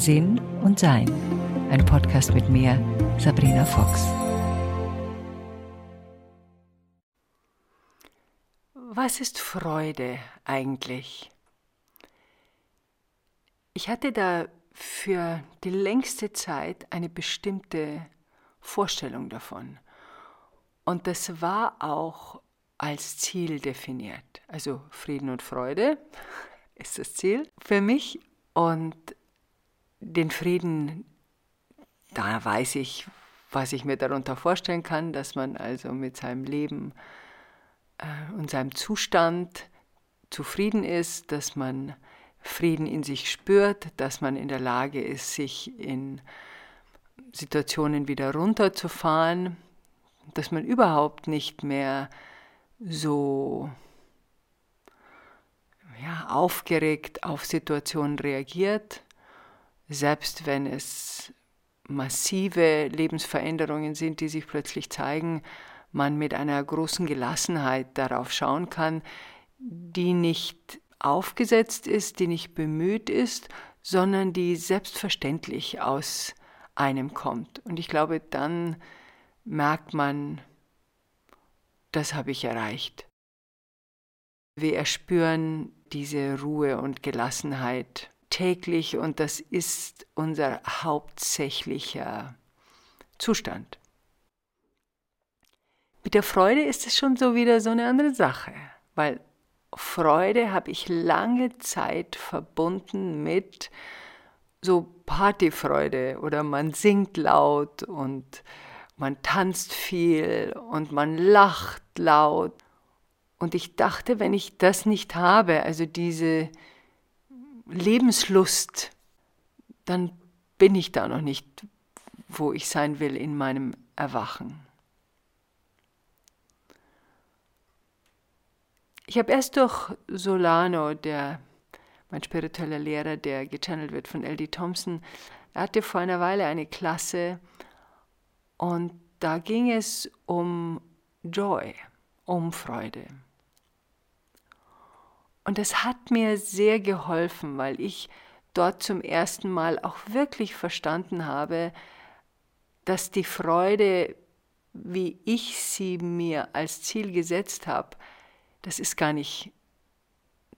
Sinn und Sein. Ein Podcast mit mir, Sabrina Fox. Was ist Freude eigentlich? Ich hatte da für die längste Zeit eine bestimmte Vorstellung davon. Und das war auch als Ziel definiert. Also Frieden und Freude ist das Ziel für mich. Und den Frieden, da weiß ich, was ich mir darunter vorstellen kann, dass man also mit seinem Leben äh, und seinem Zustand zufrieden ist, dass man Frieden in sich spürt, dass man in der Lage ist, sich in Situationen wieder runterzufahren, dass man überhaupt nicht mehr so ja, aufgeregt auf Situationen reagiert, selbst wenn es massive Lebensveränderungen sind, die sich plötzlich zeigen, man mit einer großen Gelassenheit darauf schauen kann, die nicht aufgesetzt ist, die nicht bemüht ist, sondern die selbstverständlich aus einem kommt. Und ich glaube, dann merkt man, das habe ich erreicht. Wir erspüren diese Ruhe und Gelassenheit täglich und das ist unser hauptsächlicher Zustand. Mit der Freude ist es schon so wieder so eine andere Sache, weil Freude habe ich lange Zeit verbunden mit so Partyfreude oder man singt laut und man tanzt viel und man lacht laut. Und ich dachte, wenn ich das nicht habe, also diese Lebenslust, dann bin ich da noch nicht, wo ich sein will in meinem Erwachen. Ich habe erst durch Solano, der mein spiritueller Lehrer, der gechannelt wird von L.D. Thompson, er hatte vor einer Weile eine Klasse und da ging es um Joy, um Freude. Und das hat mir sehr geholfen, weil ich dort zum ersten Mal auch wirklich verstanden habe, dass die Freude, wie ich sie mir als Ziel gesetzt habe, das ist gar nicht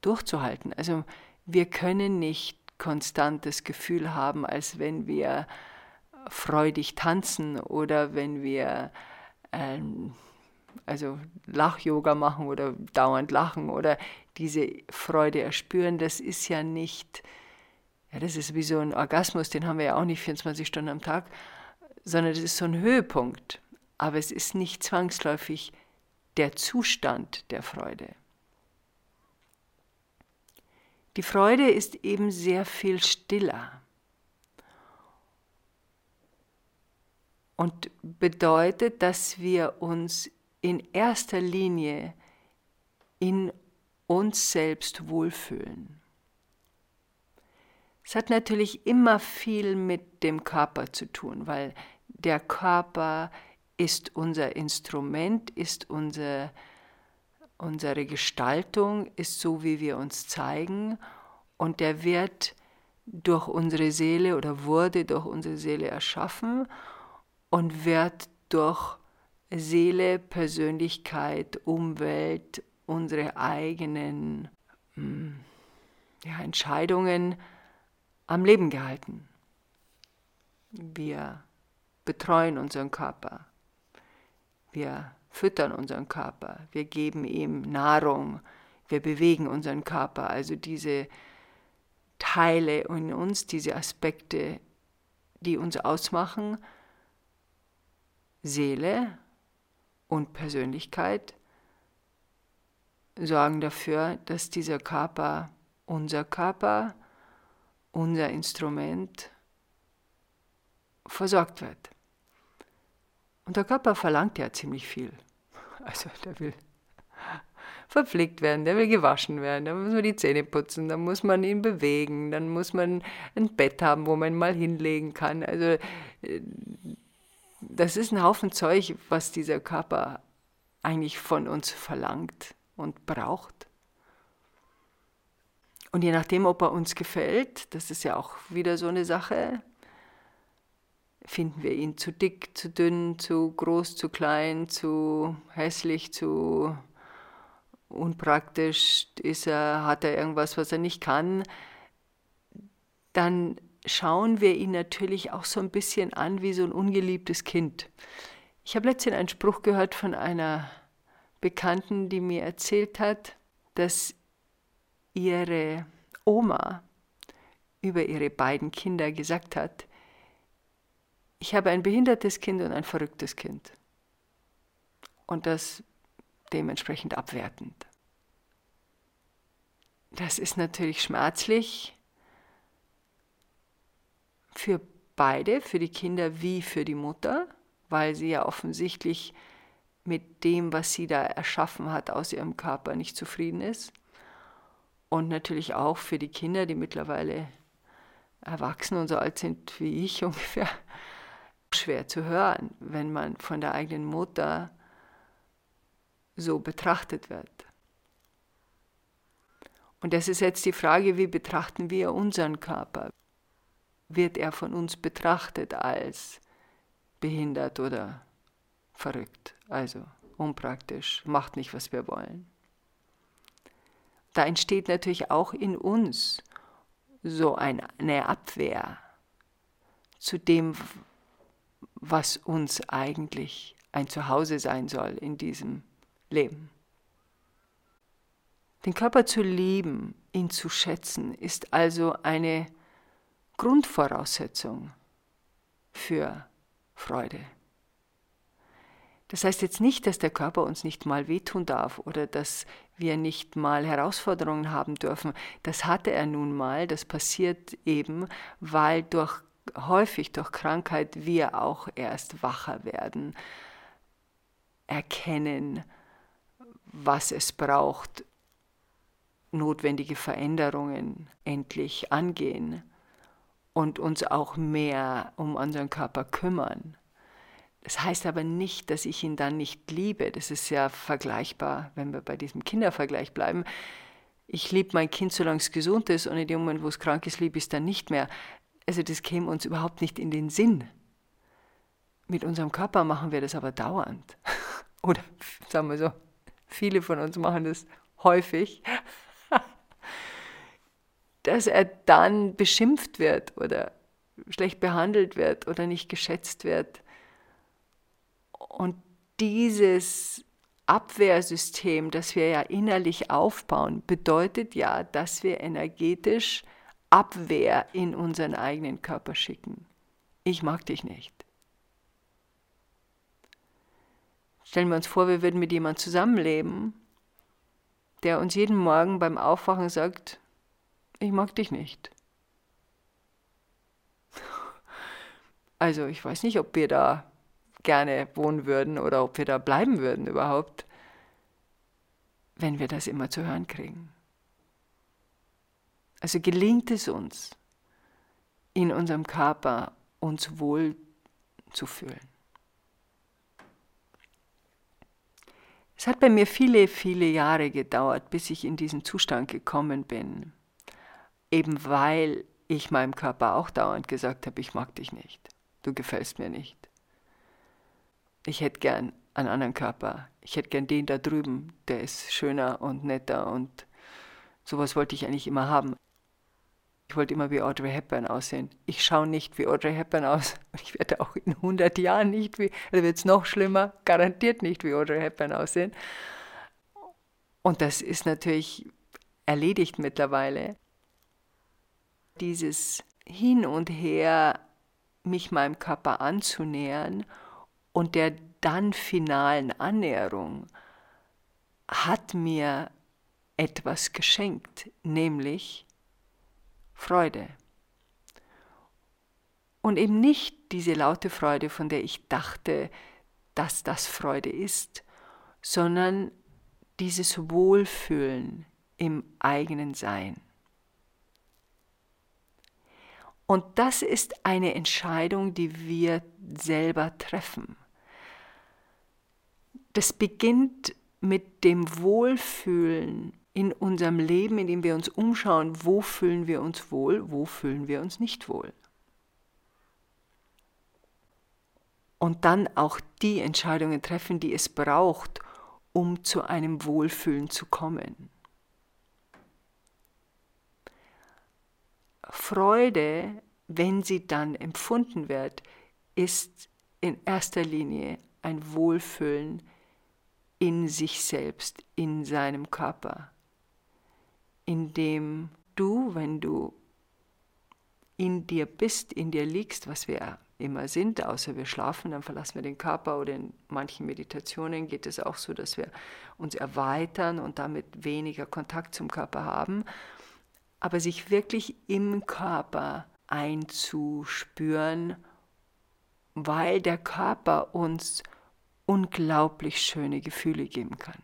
durchzuhalten. Also wir können nicht konstant das Gefühl haben, als wenn wir freudig tanzen oder wenn wir ähm, also Lach-Yoga machen oder dauernd lachen oder diese Freude erspüren, das ist ja nicht, ja, das ist wie so ein Orgasmus, den haben wir ja auch nicht 24 Stunden am Tag, sondern das ist so ein Höhepunkt. Aber es ist nicht zwangsläufig der Zustand der Freude. Die Freude ist eben sehr viel stiller und bedeutet, dass wir uns in erster Linie in uns selbst wohlfühlen. Es hat natürlich immer viel mit dem Körper zu tun, weil der Körper ist unser Instrument, ist unser, unsere Gestaltung, ist so, wie wir uns zeigen und der wird durch unsere Seele oder wurde durch unsere Seele erschaffen und wird durch Seele, Persönlichkeit, Umwelt, unsere eigenen hm, ja, Entscheidungen am Leben gehalten. Wir betreuen unseren Körper. Wir füttern unseren Körper. Wir geben ihm Nahrung. Wir bewegen unseren Körper. Also diese Teile in uns, diese Aspekte, die uns ausmachen, Seele, und Persönlichkeit sorgen dafür, dass dieser Körper, unser Körper, unser Instrument versorgt wird. Und der Körper verlangt ja ziemlich viel. Also der will verpflegt werden, der will gewaschen werden, dann muss man die Zähne putzen, dann muss man ihn bewegen, dann muss man ein Bett haben, wo man ihn mal hinlegen kann. Also äh, das ist ein Haufen Zeug, was dieser Körper eigentlich von uns verlangt und braucht. Und je nachdem, ob er uns gefällt, das ist ja auch wieder so eine Sache, finden wir ihn zu dick, zu dünn, zu groß, zu klein, zu hässlich, zu unpraktisch, ist er, hat er irgendwas, was er nicht kann, dann schauen wir ihn natürlich auch so ein bisschen an wie so ein ungeliebtes Kind. Ich habe letztens einen Spruch gehört von einer Bekannten, die mir erzählt hat, dass ihre Oma über ihre beiden Kinder gesagt hat, ich habe ein behindertes Kind und ein verrücktes Kind. Und das dementsprechend abwertend. Das ist natürlich schmerzlich für beide, für die Kinder wie für die Mutter, weil sie ja offensichtlich mit dem, was sie da erschaffen hat, aus ihrem Körper nicht zufrieden ist. Und natürlich auch für die Kinder, die mittlerweile erwachsen und so alt sind wie ich ungefähr, schwer zu hören, wenn man von der eigenen Mutter so betrachtet wird. Und das ist jetzt die Frage, wie betrachten wir unseren Körper? Wird er von uns betrachtet als behindert oder verrückt, also unpraktisch, macht nicht, was wir wollen. Da entsteht natürlich auch in uns so eine Abwehr zu dem, was uns eigentlich ein Zuhause sein soll in diesem Leben. Den Körper zu lieben, ihn zu schätzen, ist also eine Grundvoraussetzung für Freude. Das heißt jetzt nicht, dass der Körper uns nicht mal wehtun darf oder dass wir nicht mal Herausforderungen haben dürfen. Das hatte er nun mal, das passiert eben, weil durch häufig durch Krankheit wir auch erst wacher werden, erkennen, was es braucht, notwendige Veränderungen endlich angehen und uns auch mehr um unseren Körper kümmern. Das heißt aber nicht, dass ich ihn dann nicht liebe. Das ist ja vergleichbar, wenn wir bei diesem Kindervergleich bleiben. Ich liebe mein Kind, solange es gesund ist, und in dem Moment, wo es krank ist, liebe ich es dann nicht mehr. Also das käme uns überhaupt nicht in den Sinn. Mit unserem Körper machen wir das aber dauernd. Oder sagen wir so, viele von uns machen das häufig dass er dann beschimpft wird oder schlecht behandelt wird oder nicht geschätzt wird. Und dieses Abwehrsystem, das wir ja innerlich aufbauen, bedeutet ja, dass wir energetisch Abwehr in unseren eigenen Körper schicken. Ich mag dich nicht. Stellen wir uns vor, wir würden mit jemandem zusammenleben, der uns jeden Morgen beim Aufwachen sagt, ich mag dich nicht. Also ich weiß nicht, ob wir da gerne wohnen würden oder ob wir da bleiben würden überhaupt, wenn wir das immer zu hören kriegen. Also gelingt es uns, in unserem Körper uns wohl zu fühlen. Es hat bei mir viele, viele Jahre gedauert, bis ich in diesen Zustand gekommen bin eben weil ich meinem Körper auch dauernd gesagt habe, ich mag dich nicht, du gefällst mir nicht. Ich hätte gern einen anderen Körper, ich hätte gern den da drüben, der ist schöner und netter und sowas wollte ich eigentlich immer haben. Ich wollte immer wie Audrey Hepburn aussehen. Ich schaue nicht wie Audrey Hepburn aus. Ich werde auch in 100 Jahren nicht wie, da wird es noch schlimmer, garantiert nicht wie Audrey Hepburn aussehen. Und das ist natürlich erledigt mittlerweile dieses Hin und Her, mich meinem Körper anzunähern und der dann finalen Annäherung hat mir etwas geschenkt, nämlich Freude. Und eben nicht diese laute Freude, von der ich dachte, dass das Freude ist, sondern dieses Wohlfühlen im eigenen Sein. Und das ist eine Entscheidung, die wir selber treffen. Das beginnt mit dem Wohlfühlen in unserem Leben, in dem wir uns umschauen, wo fühlen wir uns wohl, wo fühlen wir uns nicht wohl. Und dann auch die Entscheidungen treffen, die es braucht, um zu einem Wohlfühlen zu kommen. Freude, wenn sie dann empfunden wird, ist in erster Linie ein Wohlfühlen in sich selbst, in seinem Körper, in dem du, wenn du in dir bist, in dir liegst, was wir immer sind, außer wir schlafen, dann verlassen wir den Körper oder in manchen Meditationen geht es auch so, dass wir uns erweitern und damit weniger Kontakt zum Körper haben, aber sich wirklich im Körper einzuspüren, weil der Körper uns unglaublich schöne Gefühle geben kann.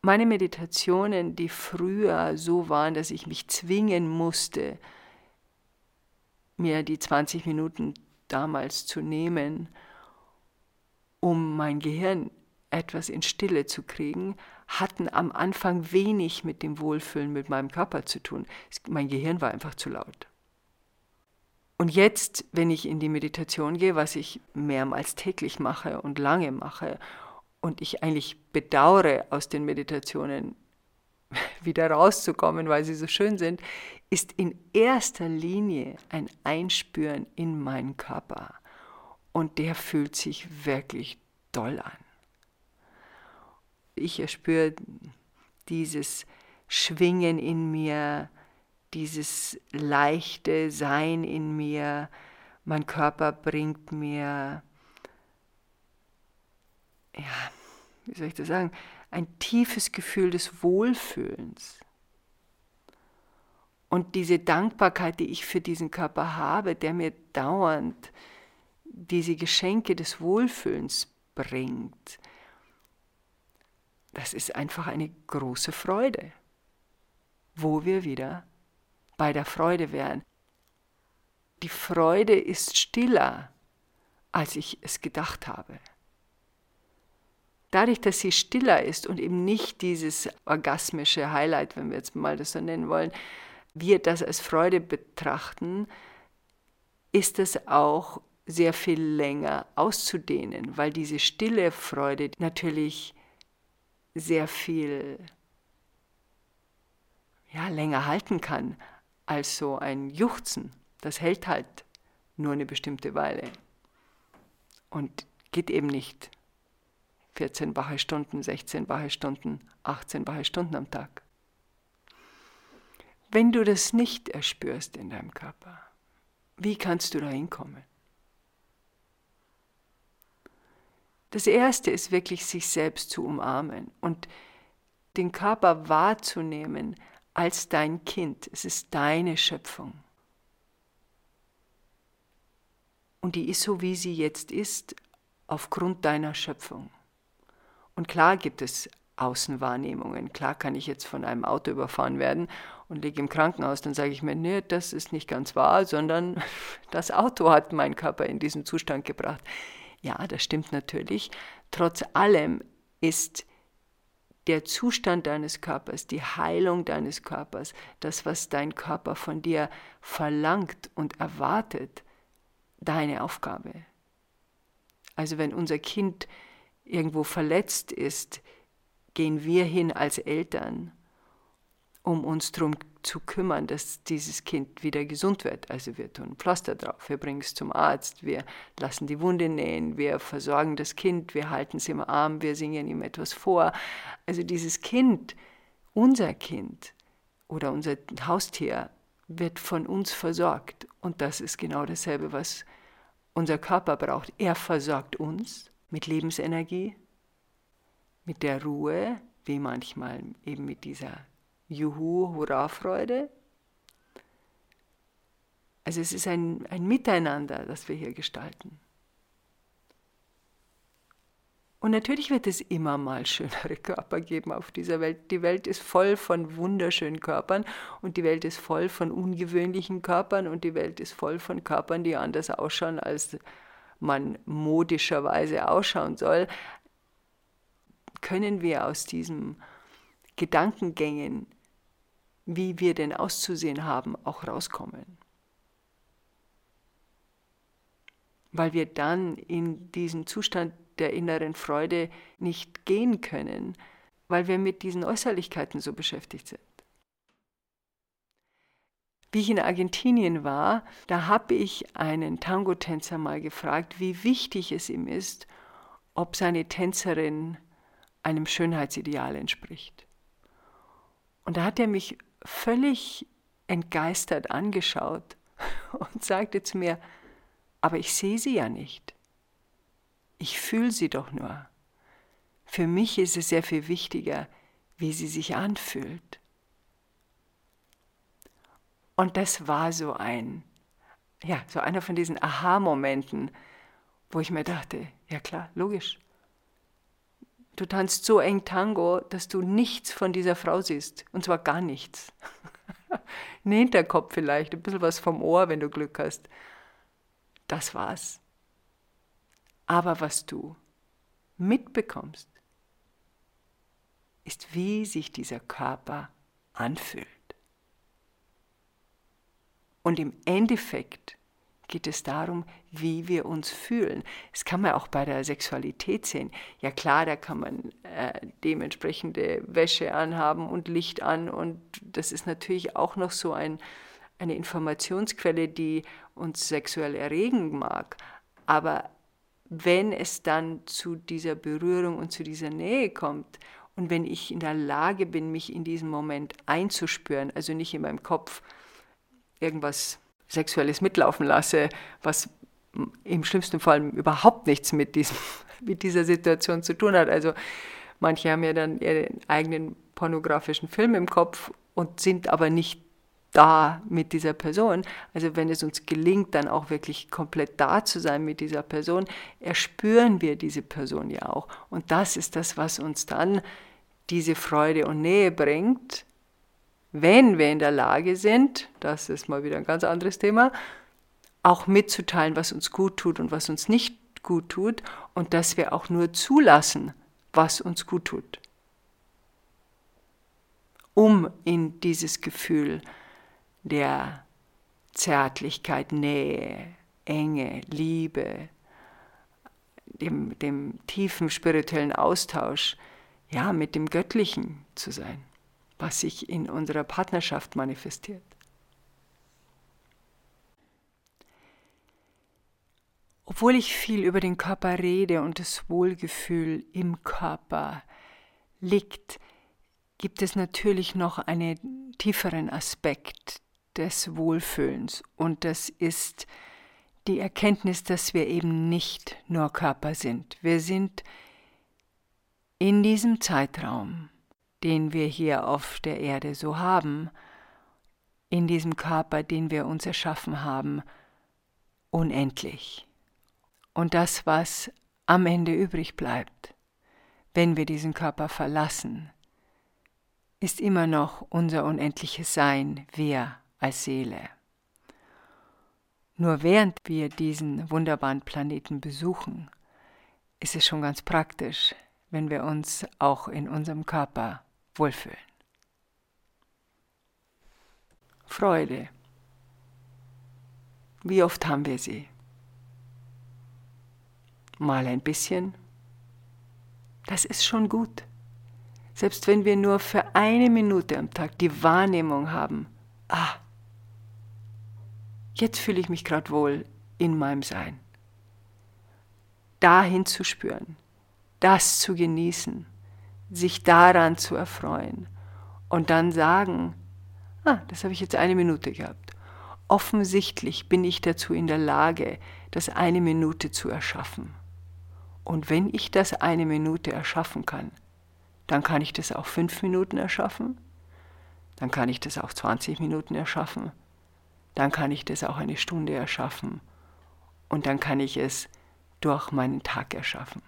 Meine Meditationen, die früher so waren, dass ich mich zwingen musste, mir die 20 Minuten damals zu nehmen, um mein Gehirn etwas in Stille zu kriegen, hatten am Anfang wenig mit dem Wohlfühlen mit meinem Körper zu tun. Mein Gehirn war einfach zu laut. Und jetzt, wenn ich in die Meditation gehe, was ich mehrmals täglich mache und lange mache, und ich eigentlich bedauere, aus den Meditationen wieder rauszukommen, weil sie so schön sind, ist in erster Linie ein Einspüren in meinen Körper. Und der fühlt sich wirklich toll an. Ich erspüre dieses Schwingen in mir, dieses leichte Sein in mir, mein Körper bringt mir, ja, wie soll ich das sagen, ein tiefes Gefühl des Wohlfühlens. Und diese Dankbarkeit, die ich für diesen Körper habe, der mir dauernd diese Geschenke des Wohlfühlens bringt, das ist einfach eine große Freude, wo wir wieder bei der Freude wären. Die Freude ist stiller, als ich es gedacht habe. Dadurch, dass sie stiller ist und eben nicht dieses orgasmische Highlight, wenn wir jetzt mal das so nennen wollen, wir das als Freude betrachten, ist es auch sehr viel länger auszudehnen, weil diese stille Freude natürlich sehr viel ja, länger halten kann als so ein Juchzen. Das hält halt nur eine bestimmte Weile und geht eben nicht 14 wache Stunden, 16 wache Stunden, 18 wache Stunden am Tag. Wenn du das nicht erspürst in deinem Körper, wie kannst du da hinkommen? Das Erste ist wirklich, sich selbst zu umarmen und den Körper wahrzunehmen als dein Kind. Es ist deine Schöpfung. Und die ist so, wie sie jetzt ist, aufgrund deiner Schöpfung. Und klar gibt es Außenwahrnehmungen. Klar kann ich jetzt von einem Auto überfahren werden und liege im Krankenhaus, dann sage ich mir, nee, das ist nicht ganz wahr, sondern das Auto hat meinen Körper in diesen Zustand gebracht. Ja, das stimmt natürlich. Trotz allem ist der Zustand deines Körpers, die Heilung deines Körpers, das, was dein Körper von dir verlangt und erwartet, deine Aufgabe. Also wenn unser Kind irgendwo verletzt ist, gehen wir hin als Eltern, um uns darum zu kümmern, dass dieses Kind wieder gesund wird. Also wir tun Pflaster drauf, wir bringen es zum Arzt, wir lassen die Wunde nähen, wir versorgen das Kind, wir halten es im Arm, wir singen ihm etwas vor. Also dieses Kind, unser Kind oder unser Haustier wird von uns versorgt. Und das ist genau dasselbe, was unser Körper braucht. Er versorgt uns mit Lebensenergie, mit der Ruhe, wie manchmal eben mit dieser Juhu, Hurra-Freude. Also es ist ein, ein Miteinander, das wir hier gestalten. Und natürlich wird es immer mal schönere Körper geben auf dieser Welt. Die Welt ist voll von wunderschönen Körpern und die Welt ist voll von ungewöhnlichen Körpern und die Welt ist voll von Körpern, die anders ausschauen, als man modischerweise ausschauen soll. Können wir aus diesem Gedankengängen, wie wir denn auszusehen haben, auch rauskommen. Weil wir dann in diesen Zustand der inneren Freude nicht gehen können, weil wir mit diesen Äußerlichkeiten so beschäftigt sind. Wie ich in Argentinien war, da habe ich einen Tango-Tänzer mal gefragt, wie wichtig es ihm ist, ob seine Tänzerin einem Schönheitsideal entspricht. Und da hat er mich völlig entgeistert angeschaut und sagte zu mir, aber ich sehe sie ja nicht. Ich fühle sie doch nur. Für mich ist es sehr viel wichtiger, wie sie sich anfühlt. Und das war so ein, ja, so einer von diesen Aha-Momenten, wo ich mir dachte, ja klar, logisch. Du tanzt so eng Tango, dass du nichts von dieser Frau siehst. Und zwar gar nichts. Ein Hinterkopf vielleicht, ein bisschen was vom Ohr, wenn du Glück hast. Das war's. Aber was du mitbekommst, ist, wie sich dieser Körper anfühlt. Und im Endeffekt geht es darum, wie wir uns fühlen. Das kann man auch bei der Sexualität sehen. Ja klar, da kann man äh, dementsprechende Wäsche anhaben und Licht an und das ist natürlich auch noch so ein, eine Informationsquelle, die uns sexuell erregen mag. Aber wenn es dann zu dieser Berührung und zu dieser Nähe kommt und wenn ich in der Lage bin, mich in diesem Moment einzuspüren, also nicht in meinem Kopf irgendwas Sexuelles mitlaufen lasse, was im schlimmsten Fall überhaupt nichts mit, diesem, mit dieser Situation zu tun hat. Also manche haben ja dann ihren eigenen pornografischen Film im Kopf und sind aber nicht da mit dieser Person. Also wenn es uns gelingt, dann auch wirklich komplett da zu sein mit dieser Person, erspüren wir diese Person ja auch. Und das ist das, was uns dann diese Freude und Nähe bringt, wenn wir in der Lage sind, das ist mal wieder ein ganz anderes Thema, auch mitzuteilen, was uns gut tut und was uns nicht gut tut und dass wir auch nur zulassen, was uns gut tut, um in dieses Gefühl der Zärtlichkeit, Nähe, Enge, Liebe, dem, dem tiefen spirituellen Austausch, ja, mit dem Göttlichen zu sein was sich in unserer Partnerschaft manifestiert. Obwohl ich viel über den Körper rede und das Wohlgefühl im Körper liegt, gibt es natürlich noch einen tieferen Aspekt des Wohlfühlens und das ist die Erkenntnis, dass wir eben nicht nur Körper sind. Wir sind in diesem Zeitraum den wir hier auf der Erde so haben, in diesem Körper, den wir uns erschaffen haben, unendlich. Und das, was am Ende übrig bleibt, wenn wir diesen Körper verlassen, ist immer noch unser unendliches Sein, wir als Seele. Nur während wir diesen wunderbaren Planeten besuchen, ist es schon ganz praktisch, wenn wir uns auch in unserem Körper wohlfühlen. Freude. Wie oft haben wir sie? Mal ein bisschen. Das ist schon gut. Selbst wenn wir nur für eine Minute am Tag die Wahrnehmung haben, ah, jetzt fühle ich mich gerade wohl in meinem Sein. Dahin zu spüren, das zu genießen, sich daran zu erfreuen und dann sagen, ah, das habe ich jetzt eine Minute gehabt. Offensichtlich bin ich dazu in der Lage, das eine Minute zu erschaffen. Und wenn ich das eine Minute erschaffen kann, dann kann ich das auch fünf Minuten erschaffen, dann kann ich das auch 20 Minuten erschaffen, dann kann ich das auch eine Stunde erschaffen und dann kann ich es durch meinen Tag erschaffen.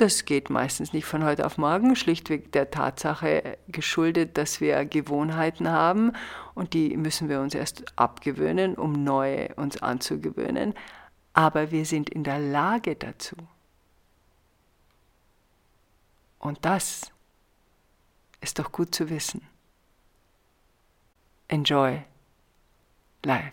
Das geht meistens nicht von heute auf morgen, schlichtweg der Tatsache geschuldet, dass wir Gewohnheiten haben und die müssen wir uns erst abgewöhnen, um neue uns anzugewöhnen. Aber wir sind in der Lage dazu. Und das ist doch gut zu wissen. Enjoy life.